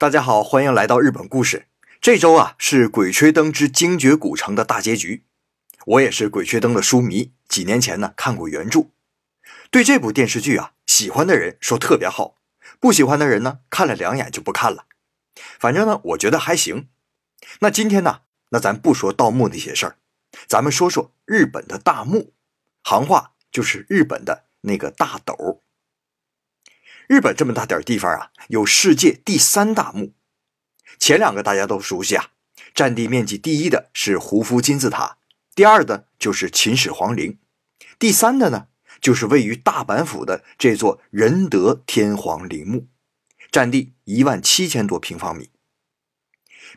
大家好，欢迎来到日本故事。这周啊是《鬼吹灯之精绝古城》的大结局。我也是《鬼吹灯》的书迷，几年前呢看过原著。对这部电视剧啊，喜欢的人说特别好，不喜欢的人呢看了两眼就不看了。反正呢，我觉得还行。那今天呢，那咱不说盗墓那些事儿，咱们说说日本的大墓，行话就是日本的那个大斗。日本这么大点地方啊，有世界第三大墓。前两个大家都熟悉啊，占地面积第一的是胡夫金字塔，第二的就是秦始皇陵，第三的呢就是位于大阪府的这座仁德天皇陵墓，占地一万七千多平方米。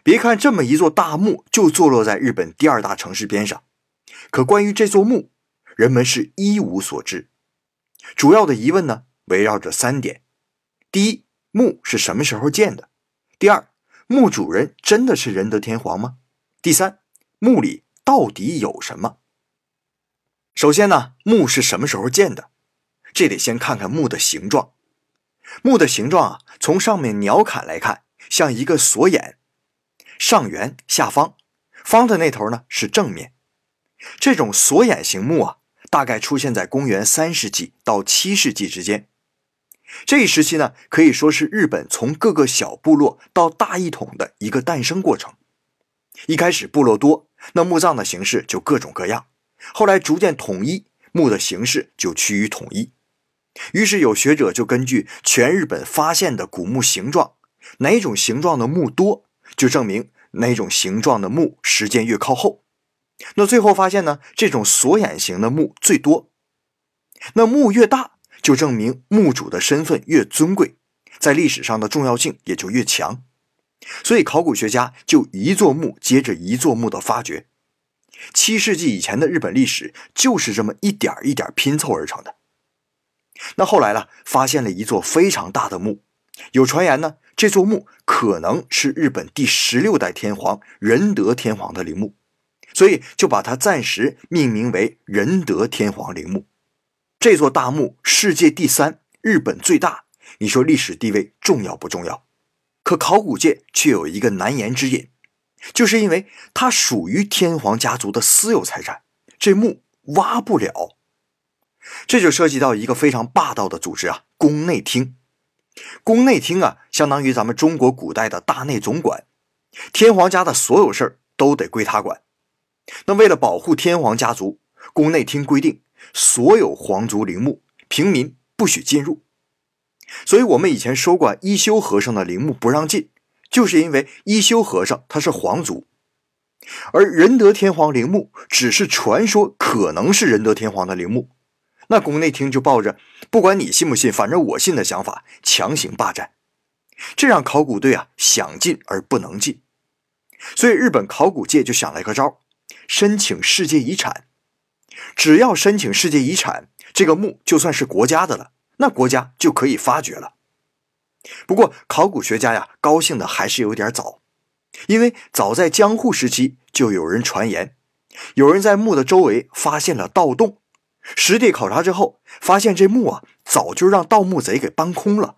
别看这么一座大墓就坐落在日本第二大城市边上，可关于这座墓，人们是一无所知。主要的疑问呢，围绕着三点。第一，墓是什么时候建的？第二，墓主人真的是仁德天皇吗？第三，墓里到底有什么？首先呢，墓是什么时候建的？这得先看看墓的形状。墓的形状啊，从上面鸟瞰来看，像一个锁眼，上圆下方，方的那头呢是正面。这种锁眼形墓啊，大概出现在公元三世纪到七世纪之间。这一时期呢，可以说是日本从各个小部落到大一统的一个诞生过程。一开始部落多，那墓葬的形式就各种各样；后来逐渐统一，墓的形式就趋于统一。于是有学者就根据全日本发现的古墓形状，哪种形状的墓多，就证明哪种形状的墓时间越靠后。那最后发现呢，这种锁眼形的墓最多。那墓越大。就证明墓主的身份越尊贵，在历史上的重要性也就越强，所以考古学家就一座墓接着一座墓的发掘。七世纪以前的日本历史就是这么一点一点拼凑而成的。那后来呢，发现了一座非常大的墓，有传言呢，这座墓可能是日本第十六代天皇仁德天皇的陵墓，所以就把它暂时命名为仁德天皇陵墓。这座大墓世界第三，日本最大，你说历史地位重要不重要？可考古界却有一个难言之隐，就是因为它属于天皇家族的私有财产，这墓挖不了。这就涉及到一个非常霸道的组织啊，宫内厅。宫内厅啊，相当于咱们中国古代的大内总管，天皇家的所有事儿都得归他管。那为了保护天皇家族，宫内厅规定。所有皇族陵墓，平民不许进入。所以，我们以前说过，一休和尚的陵墓不让进，就是因为一休和尚他是皇族，而仁德天皇陵墓只是传说，可能是仁德天皇的陵墓。那宫内厅就抱着不管你信不信，反正我信的想法，强行霸占，这让考古队啊想进而不能进。所以，日本考古界就想了一个招，申请世界遗产。只要申请世界遗产，这个墓就算是国家的了，那国家就可以发掘了。不过，考古学家呀，高兴的还是有点早，因为早在江户时期就有人传言，有人在墓的周围发现了盗洞，实地考察之后，发现这墓啊早就让盗墓贼给搬空了。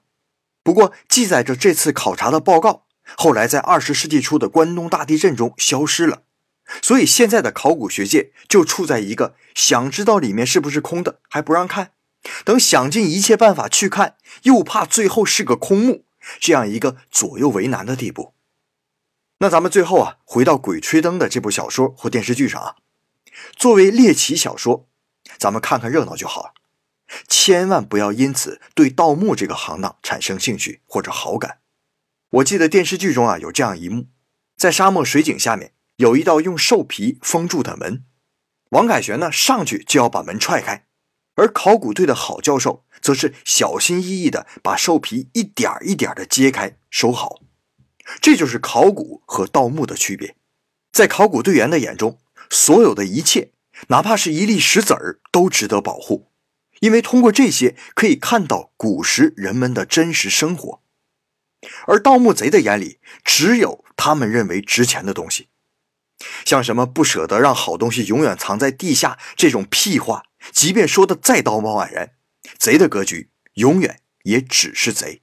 不过，记载着这次考察的报告，后来在二十世纪初的关东大地震中消失了。所以现在的考古学界就处在一个想知道里面是不是空的还不让看，等想尽一切办法去看，又怕最后是个空墓，这样一个左右为难的地步。那咱们最后啊，回到《鬼吹灯》的这部小说或电视剧上啊，作为猎奇小说，咱们看看热闹就好了，千万不要因此对盗墓这个行当产生兴趣或者好感。我记得电视剧中啊有这样一幕，在沙漠水井下面。有一道用兽皮封住的门，王凯旋呢上去就要把门踹开，而考古队的郝教授则是小心翼翼的把兽皮一点一点的揭开收好。这就是考古和盗墓的区别。在考古队员的眼中，所有的一切，哪怕是一粒石子儿，都值得保护，因为通过这些可以看到古时人们的真实生活。而盗墓贼的眼里，只有他们认为值钱的东西。像什么不舍得让好东西永远藏在地下这种屁话，即便说的再道貌岸然，贼的格局永远也只是贼。